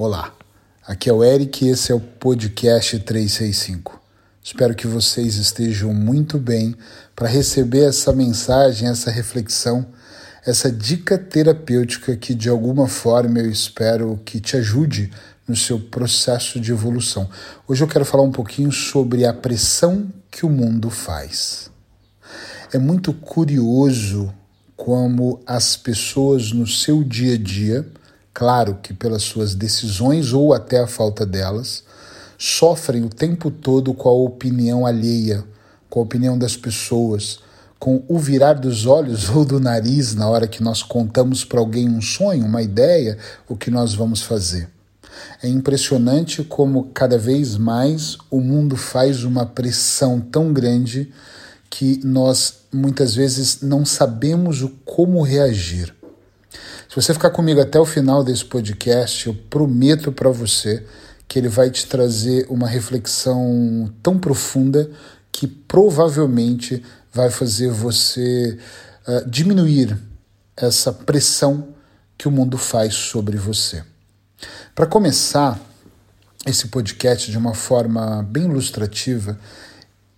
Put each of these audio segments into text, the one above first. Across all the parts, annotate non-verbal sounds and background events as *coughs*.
Olá, aqui é o Eric e esse é o podcast 365. Espero que vocês estejam muito bem para receber essa mensagem, essa reflexão, essa dica terapêutica que de alguma forma eu espero que te ajude no seu processo de evolução. Hoje eu quero falar um pouquinho sobre a pressão que o mundo faz. É muito curioso como as pessoas no seu dia a dia Claro que pelas suas decisões ou até a falta delas, sofrem o tempo todo com a opinião alheia, com a opinião das pessoas, com o virar dos olhos *laughs* ou do nariz na hora que nós contamos para alguém um sonho, uma ideia, o que nós vamos fazer. É impressionante como cada vez mais o mundo faz uma pressão tão grande que nós muitas vezes não sabemos o como reagir. Você ficar comigo até o final desse podcast, eu prometo para você que ele vai te trazer uma reflexão tão profunda que provavelmente vai fazer você uh, diminuir essa pressão que o mundo faz sobre você. Para começar esse podcast de uma forma bem ilustrativa,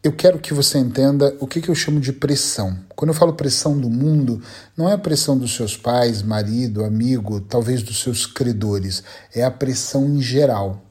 eu quero que você entenda o que, que eu chamo de pressão. Quando eu falo pressão do mundo, não é a pressão dos seus pais, marido, amigo, talvez dos seus credores, é a pressão em geral.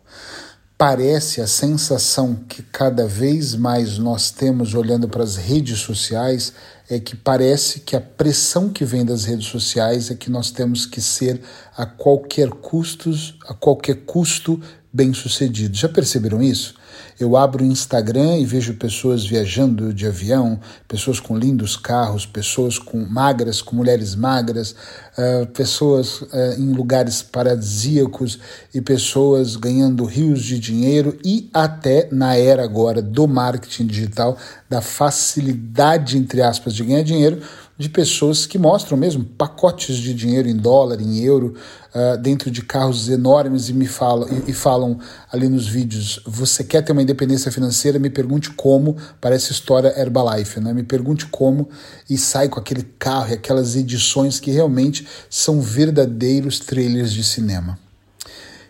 Parece a sensação que cada vez mais nós temos olhando para as redes sociais é que parece que a pressão que vem das redes sociais é que nós temos que ser a qualquer custos, a qualquer custo bem-sucedido. Já perceberam isso? Eu abro o Instagram e vejo pessoas viajando de avião, pessoas com lindos carros, pessoas com magras, com mulheres magras, uh, pessoas uh, em lugares paradisíacos e pessoas ganhando rios de dinheiro e até na era agora do marketing digital, da facilidade, entre aspas, de ganhar dinheiro, de pessoas que mostram mesmo pacotes de dinheiro em dólar, em euro, uh, dentro de carros enormes e me falam e, e, falam ali nos vídeos: você quer ter uma independência financeira? Me pergunte como. Parece história Herbalife, né? Me pergunte como e sai com aquele carro e aquelas edições que realmente são verdadeiros trailers de cinema.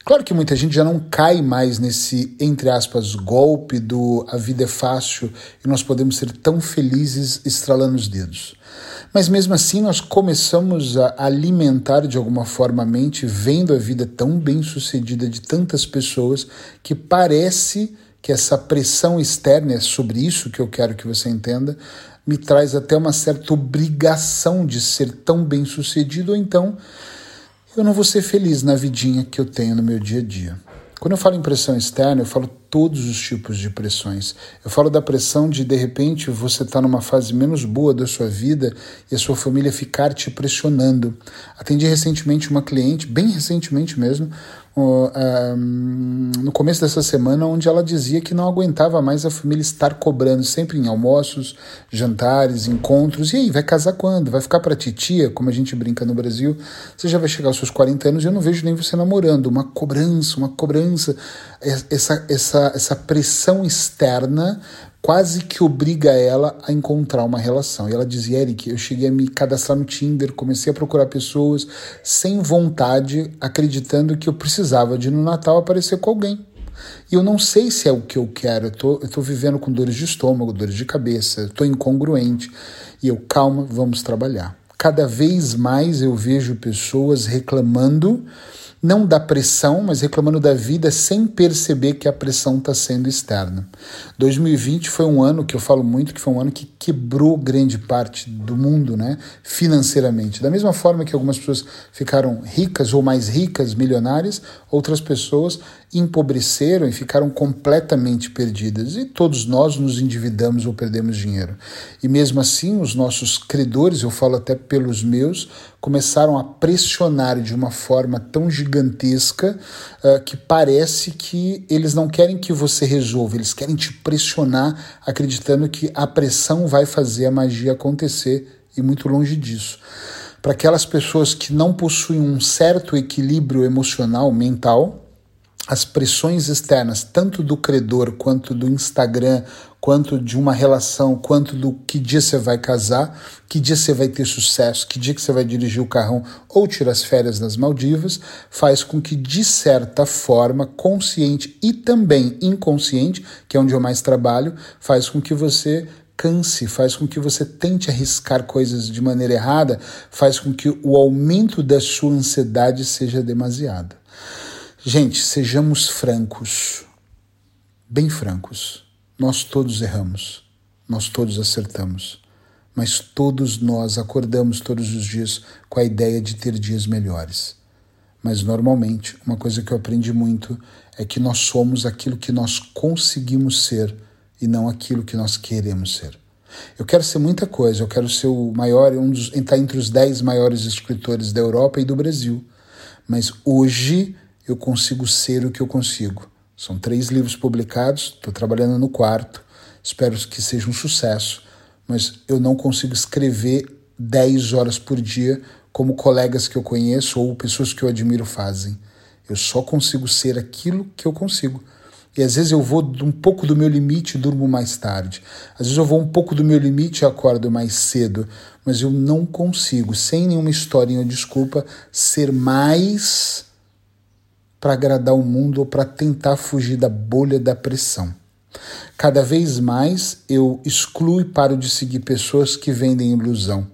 Claro que muita gente já não cai mais nesse, entre aspas, golpe do a vida é fácil e nós podemos ser tão felizes estralando os dedos. Mas mesmo assim, nós começamos a alimentar de alguma forma a mente, vendo a vida tão bem sucedida de tantas pessoas, que parece que essa pressão externa, é sobre isso que eu quero que você entenda, me traz até uma certa obrigação de ser tão bem sucedido, ou então eu não vou ser feliz na vidinha que eu tenho no meu dia a dia. Quando eu falo em pressão externa, eu falo todos os tipos de pressões. Eu falo da pressão de, de repente, você estar tá numa fase menos boa da sua vida e a sua família ficar te pressionando. Atendi recentemente uma cliente, bem recentemente mesmo, no começo dessa semana, onde ela dizia que não aguentava mais a família estar cobrando sempre em almoços, jantares, encontros. E aí, vai casar quando? Vai ficar para titia, como a gente brinca no Brasil? Você já vai chegar aos seus 40 anos e eu não vejo nem você namorando. Uma cobrança, uma cobrança, essa, essa, essa pressão externa quase que obriga ela a encontrar uma relação. E ela dizia, Eric, eu cheguei a me cadastrar no Tinder, comecei a procurar pessoas sem vontade, acreditando que eu precisava de no Natal aparecer com alguém. E eu não sei se é o que eu quero. Eu tô, tô vivendo com dores de estômago, dores de cabeça, estou incongruente. E eu, calma, vamos trabalhar. Cada vez mais eu vejo pessoas reclamando não da pressão, mas reclamando da vida sem perceber que a pressão está sendo externa. 2020 foi um ano que eu falo muito que foi um ano que quebrou grande parte do mundo, né, financeiramente. Da mesma forma que algumas pessoas ficaram ricas ou mais ricas, milionárias, outras pessoas empobreceram e ficaram completamente perdidas. E todos nós nos endividamos ou perdemos dinheiro. E mesmo assim, os nossos credores, eu falo até pelos meus, começaram a pressionar de uma forma tão gigantesca uh, que parece que eles não querem que você resolva, eles querem te pressionar, acreditando que a pressão vai fazer a magia acontecer e muito longe disso. Para aquelas pessoas que não possuem um certo equilíbrio emocional, mental, as pressões externas, tanto do credor quanto do Instagram, quanto de uma relação, quanto do que dia você vai casar, que dia você vai ter sucesso, que dia que você vai dirigir o carrão ou tirar as férias nas Maldivas, faz com que, de certa forma, consciente e também inconsciente, que é onde eu mais trabalho, faz com que você canse, faz com que você tente arriscar coisas de maneira errada, faz com que o aumento da sua ansiedade seja demasiado. Gente, sejamos francos, bem francos. Nós todos erramos, nós todos acertamos, mas todos nós acordamos todos os dias com a ideia de ter dias melhores. Mas normalmente, uma coisa que eu aprendi muito é que nós somos aquilo que nós conseguimos ser e não aquilo que nós queremos ser. Eu quero ser muita coisa, eu quero ser o maior, um dos, entrar entre os dez maiores escritores da Europa e do Brasil. Mas hoje eu consigo ser o que eu consigo. São três livros publicados, estou trabalhando no quarto, espero que seja um sucesso, mas eu não consigo escrever 10 horas por dia como colegas que eu conheço ou pessoas que eu admiro fazem. Eu só consigo ser aquilo que eu consigo. E às vezes eu vou um pouco do meu limite e durmo mais tarde. Às vezes eu vou um pouco do meu limite e acordo mais cedo. Mas eu não consigo, sem nenhuma historinha ou desculpa, ser mais para agradar o mundo ou para tentar fugir da bolha da pressão. Cada vez mais eu excluo e paro de seguir pessoas que vendem ilusão.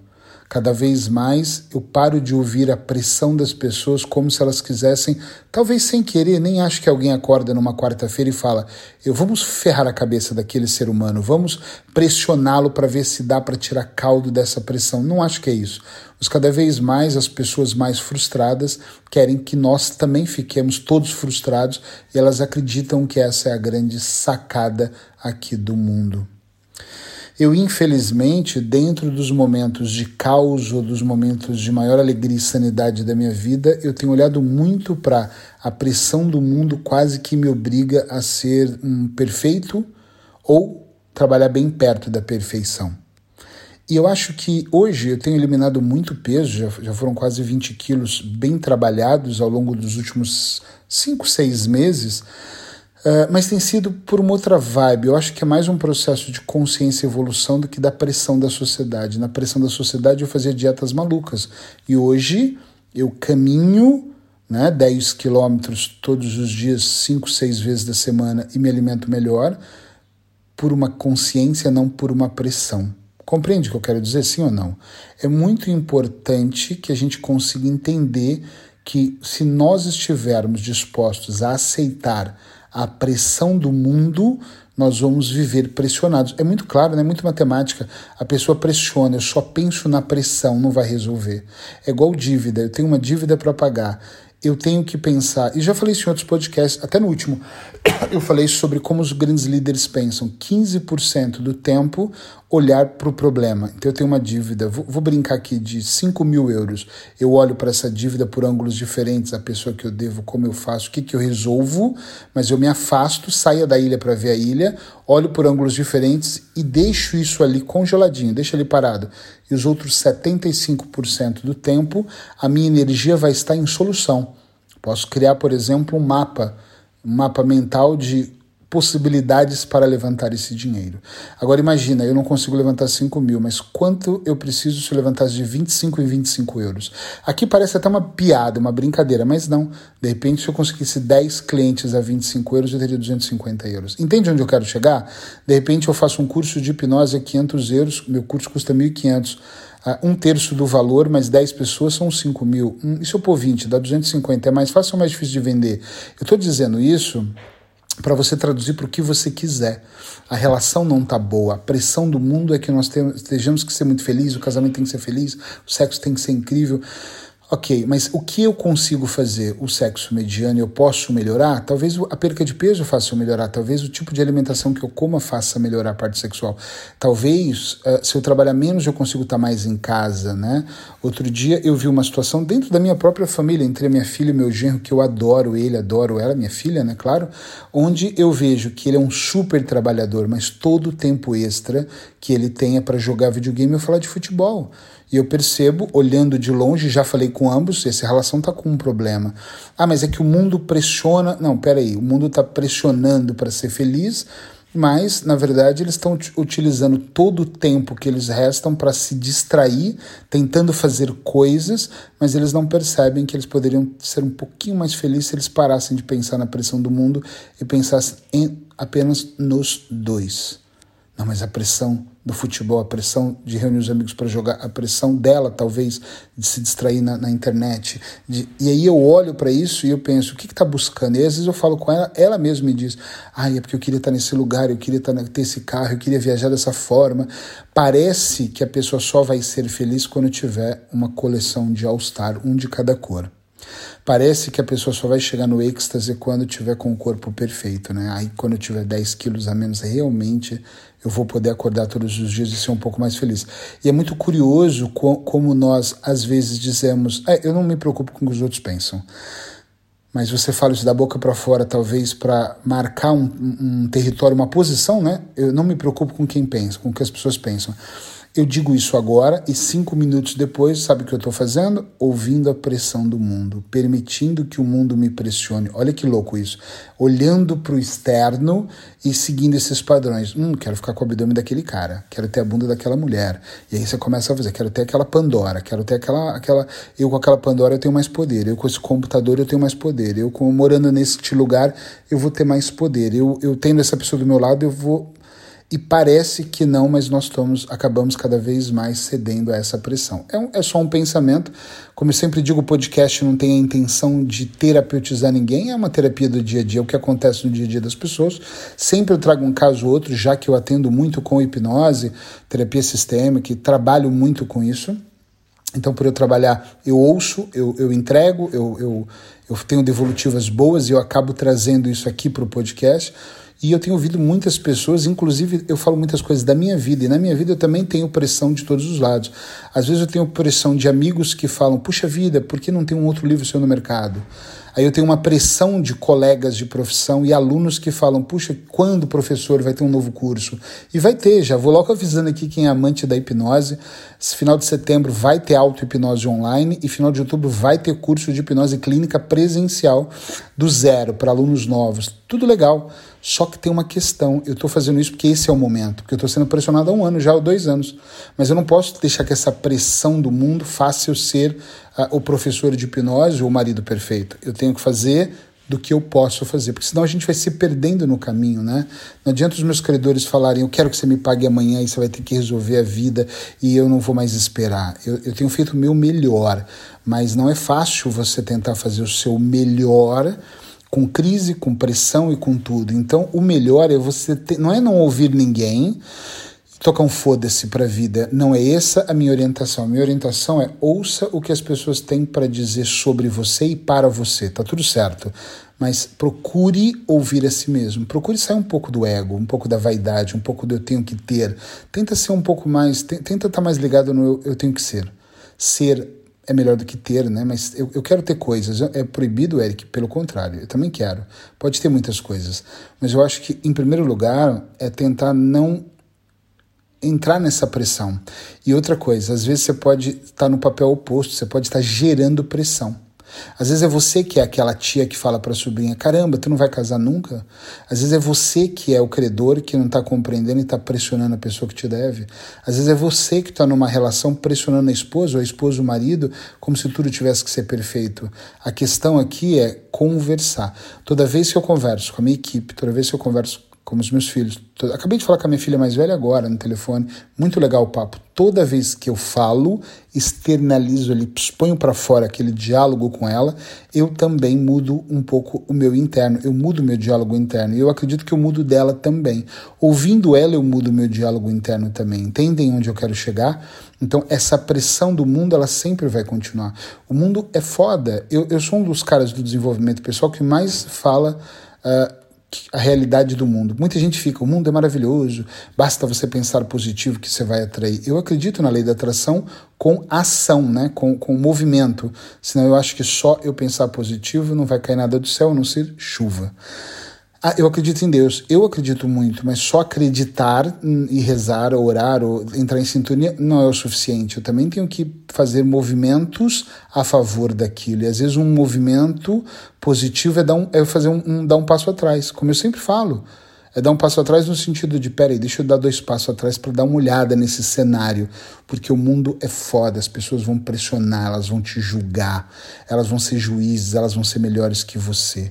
Cada vez mais eu paro de ouvir a pressão das pessoas como se elas quisessem, talvez sem querer, nem acho que alguém acorda numa quarta-feira e fala: "Eu vamos ferrar a cabeça daquele ser humano, vamos pressioná-lo para ver se dá para tirar caldo dessa pressão". Não acho que é isso. Mas cada vez mais as pessoas mais frustradas querem que nós também fiquemos todos frustrados e elas acreditam que essa é a grande sacada aqui do mundo. Eu, infelizmente, dentro dos momentos de caos ou dos momentos de maior alegria e sanidade da minha vida, eu tenho olhado muito para a pressão do mundo, quase que me obriga a ser um perfeito ou trabalhar bem perto da perfeição. E eu acho que hoje eu tenho eliminado muito peso, já, já foram quase 20 quilos bem trabalhados ao longo dos últimos 5, 6 meses Uh, mas tem sido por uma outra vibe. Eu acho que é mais um processo de consciência e evolução do que da pressão da sociedade. Na pressão da sociedade eu fazia dietas malucas. E hoje eu caminho né, 10 quilômetros todos os dias, 5, 6 vezes da semana e me alimento melhor por uma consciência, não por uma pressão. Compreende o que eu quero dizer, sim ou não? É muito importante que a gente consiga entender que se nós estivermos dispostos a aceitar a pressão do mundo, nós vamos viver pressionados. É muito claro, né? muito matemática. A pessoa pressiona, eu só penso na pressão, não vai resolver. É igual dívida, eu tenho uma dívida para pagar eu tenho que pensar, e já falei isso em outros podcasts, até no último, *coughs* eu falei sobre como os grandes líderes pensam. 15% do tempo olhar para o problema. Então eu tenho uma dívida, vou, vou brincar aqui de 5 mil euros. Eu olho para essa dívida por ângulos diferentes, a pessoa que eu devo, como eu faço, o que, que eu resolvo, mas eu me afasto, saio da ilha para ver a ilha, olho por ângulos diferentes e deixo isso ali congeladinho, deixo ali parado. E os outros 75% do tempo, a minha energia vai estar em solução. Posso criar, por exemplo, um mapa, um mapa mental de possibilidades para levantar esse dinheiro. Agora imagina, eu não consigo levantar 5 mil, mas quanto eu preciso se eu levantasse de 25 em 25 euros? Aqui parece até uma piada, uma brincadeira, mas não. De repente, se eu conseguisse 10 clientes a 25 euros, eu teria 250 euros. Entende onde eu quero chegar? De repente, eu faço um curso de hipnose a 500 euros, meu curso custa 1.500 um terço do valor, mas 10 pessoas são 5 mil. e se eu pôr 20, dá 250, é mais fácil ou mais difícil de vender? Eu estou dizendo isso para você traduzir para o que você quiser. A relação não tá boa, a pressão do mundo é que nós estejamos que ser muito felizes, o casamento tem que ser feliz, o sexo tem que ser incrível. Ok, mas o que eu consigo fazer? O sexo mediano eu posso melhorar? Talvez a perca de peso faça eu melhorar, talvez o tipo de alimentação que eu coma faça melhorar a parte sexual. Talvez, uh, se eu trabalhar menos, eu consigo estar mais em casa, né? Outro dia eu vi uma situação dentro da minha própria família, entre a minha filha e meu genro, que eu adoro ele, adoro ela, minha filha, né? Claro, onde eu vejo que ele é um super trabalhador, mas todo o tempo extra que ele tenha para jogar videogame ou falar de futebol. E eu percebo, olhando de longe, já falei com ambos, essa relação está com um problema. Ah, mas é que o mundo pressiona. Não, peraí, o mundo está pressionando para ser feliz, mas na verdade eles estão utilizando todo o tempo que eles restam para se distrair, tentando fazer coisas, mas eles não percebem que eles poderiam ser um pouquinho mais felizes se eles parassem de pensar na pressão do mundo e pensassem em, apenas nos dois. Não, mas a pressão do futebol, a pressão de reunir os amigos para jogar, a pressão dela, talvez, de se distrair na, na internet. De, e aí eu olho para isso e eu penso, o que está buscando? E às vezes eu falo com ela, ela mesma me diz, ah, é porque eu queria estar nesse lugar, eu queria estar, ter esse carro, eu queria viajar dessa forma. Parece que a pessoa só vai ser feliz quando tiver uma coleção de All-Star, um de cada cor. Parece que a pessoa só vai chegar no êxtase quando tiver com o corpo perfeito, né? Aí quando eu tiver 10 quilos a menos, realmente eu vou poder acordar todos os dias e ser um pouco mais feliz. E é muito curioso como nós, às vezes, dizemos: é, eu não me preocupo com o que os outros pensam. Mas você fala isso da boca para fora, talvez para marcar um, um território, uma posição, né? Eu não me preocupo com quem pensa, com o que as pessoas pensam. Eu digo isso agora e cinco minutos depois, sabe o que eu estou fazendo? Ouvindo a pressão do mundo, permitindo que o mundo me pressione. Olha que louco isso. Olhando para o externo e seguindo esses padrões. Hum, quero ficar com o abdômen daquele cara, quero ter a bunda daquela mulher. E aí você começa a fazer, quero ter aquela Pandora, quero ter aquela. aquela eu com aquela Pandora eu tenho mais poder, eu com esse computador eu tenho mais poder, eu com, morando neste lugar eu vou ter mais poder, eu, eu tendo essa pessoa do meu lado eu vou e parece que não, mas nós estamos, acabamos cada vez mais cedendo a essa pressão. É, um, é só um pensamento. Como eu sempre digo, o podcast não tem a intenção de terapeutizar ninguém, é uma terapia do dia a dia, o que acontece no dia a dia das pessoas. Sempre eu trago um caso ou outro, já que eu atendo muito com hipnose, terapia sistêmica, e trabalho muito com isso. Então, por eu trabalhar, eu ouço, eu, eu entrego, eu, eu, eu tenho devolutivas boas e eu acabo trazendo isso aqui para o podcast. E eu tenho ouvido muitas pessoas, inclusive eu falo muitas coisas da minha vida, e na minha vida eu também tenho pressão de todos os lados. Às vezes eu tenho pressão de amigos que falam: puxa vida, por que não tem um outro livro seu no mercado? Aí eu tenho uma pressão de colegas de profissão e alunos que falam: puxa, quando professor vai ter um novo curso? E vai ter, já vou logo avisando aqui quem é amante da hipnose. Esse final de setembro vai ter auto-hipnose online e final de outubro vai ter curso de hipnose clínica presencial do zero para alunos novos. Tudo legal. Só que tem uma questão, eu estou fazendo isso porque esse é o momento, porque eu estou sendo pressionado há um ano, já há dois anos. Mas eu não posso deixar que essa pressão do mundo faça eu ser uh, o professor de hipnose ou o marido perfeito. Eu tenho que fazer do que eu posso fazer, porque senão a gente vai se perdendo no caminho, né? Não adianta os meus credores falarem, eu quero que você me pague amanhã e você vai ter que resolver a vida e eu não vou mais esperar. Eu, eu tenho feito o meu melhor, mas não é fácil você tentar fazer o seu melhor com crise, com pressão e com tudo. Então, o melhor é você ter, não é não ouvir ninguém, tocar um foda-se para a vida. Não é essa a minha orientação. A minha orientação é ouça o que as pessoas têm para dizer sobre você e para você. Tá tudo certo. Mas procure ouvir a si mesmo. Procure sair um pouco do ego, um pouco da vaidade, um pouco do eu tenho que ter. Tenta ser um pouco mais, tenta estar tá mais ligado no eu, eu tenho que ser. Ser é melhor do que ter, né? Mas eu, eu quero ter coisas. É proibido, Eric? Pelo contrário, eu também quero. Pode ter muitas coisas. Mas eu acho que, em primeiro lugar, é tentar não entrar nessa pressão. E outra coisa, às vezes você pode estar no papel oposto, você pode estar gerando pressão. Às vezes é você que é aquela tia que fala para a sobrinha: caramba, tu não vai casar nunca? Às vezes é você que é o credor que não está compreendendo e está pressionando a pessoa que te deve. Às vezes é você que está numa relação pressionando a esposa ou a esposa o marido como se tudo tivesse que ser perfeito. A questão aqui é conversar. Toda vez que eu converso com a minha equipe, toda vez que eu converso como os meus filhos. Acabei de falar com a minha filha mais velha agora no telefone. Muito legal o papo. Toda vez que eu falo, externalizo ali, exponho para fora aquele diálogo com ela, eu também mudo um pouco o meu interno. Eu mudo o meu diálogo interno. E eu acredito que eu mudo dela também. Ouvindo ela, eu mudo o meu diálogo interno também. Entendem onde eu quero chegar? Então, essa pressão do mundo, ela sempre vai continuar. O mundo é foda. Eu, eu sou um dos caras do desenvolvimento pessoal que mais fala. Uh, a realidade do mundo. Muita gente fica, o mundo é maravilhoso, basta você pensar positivo que você vai atrair. Eu acredito na lei da atração com ação, né? com, com movimento. Senão eu acho que só eu pensar positivo não vai cair nada do céu, a não ser chuva. Ah, eu acredito em Deus. Eu acredito muito, mas só acreditar e rezar, ou orar, ou entrar em sintonia não é o suficiente. Eu também tenho que fazer movimentos a favor daquilo. E às vezes um movimento positivo é, dar um, é fazer um, um dar um passo atrás, como eu sempre falo. É dar um passo atrás no sentido de, peraí, deixa eu dar dois passos atrás para dar uma olhada nesse cenário, porque o mundo é foda, as pessoas vão pressionar, elas vão te julgar, elas vão ser juízes, elas vão ser melhores que você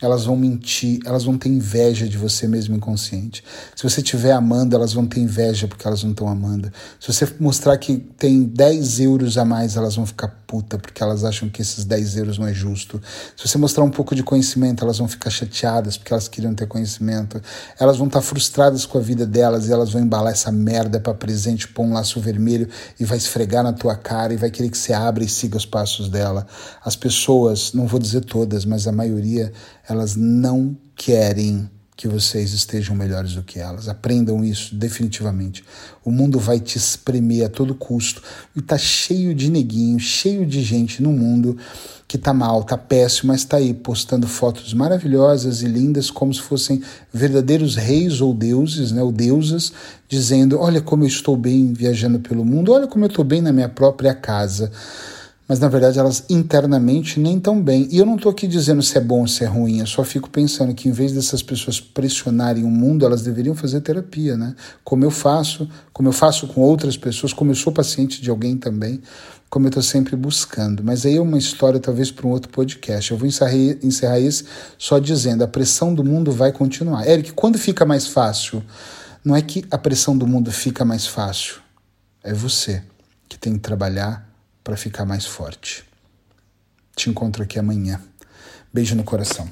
elas vão mentir, elas vão ter inveja de você mesmo inconsciente. Se você estiver amando, elas vão ter inveja porque elas não estão amando. Se você mostrar que tem 10 euros a mais, elas vão ficar puta porque elas acham que esses 10 euros não é justo. Se você mostrar um pouco de conhecimento, elas vão ficar chateadas porque elas queriam ter conhecimento. Elas vão estar frustradas com a vida delas e elas vão embalar essa merda para presente, pôr um laço vermelho e vai esfregar na tua cara e vai querer que você abra e siga os passos dela. As pessoas, não vou dizer todas, mas a maioria elas não querem que vocês estejam melhores do que elas. Aprendam isso definitivamente. O mundo vai te espremer a todo custo e tá cheio de neguinho, cheio de gente no mundo que tá mal, tá péssimo, mas tá aí postando fotos maravilhosas e lindas como se fossem verdadeiros reis ou deuses, né, ou deusas, dizendo: "Olha como eu estou bem viajando pelo mundo, olha como eu estou bem na minha própria casa" mas na verdade elas internamente nem tão bem. E eu não estou aqui dizendo se é bom ou se é ruim, eu só fico pensando que em vez dessas pessoas pressionarem o mundo, elas deveriam fazer terapia, né? Como eu faço, como eu faço com outras pessoas, como eu sou paciente de alguém também, como eu estou sempre buscando. Mas aí é uma história talvez para um outro podcast. Eu vou encerrar, esse só dizendo: a pressão do mundo vai continuar. Eric, quando fica mais fácil? Não é que a pressão do mundo fica mais fácil, é você que tem que trabalhar para ficar mais forte. Te encontro aqui amanhã. Beijo no coração.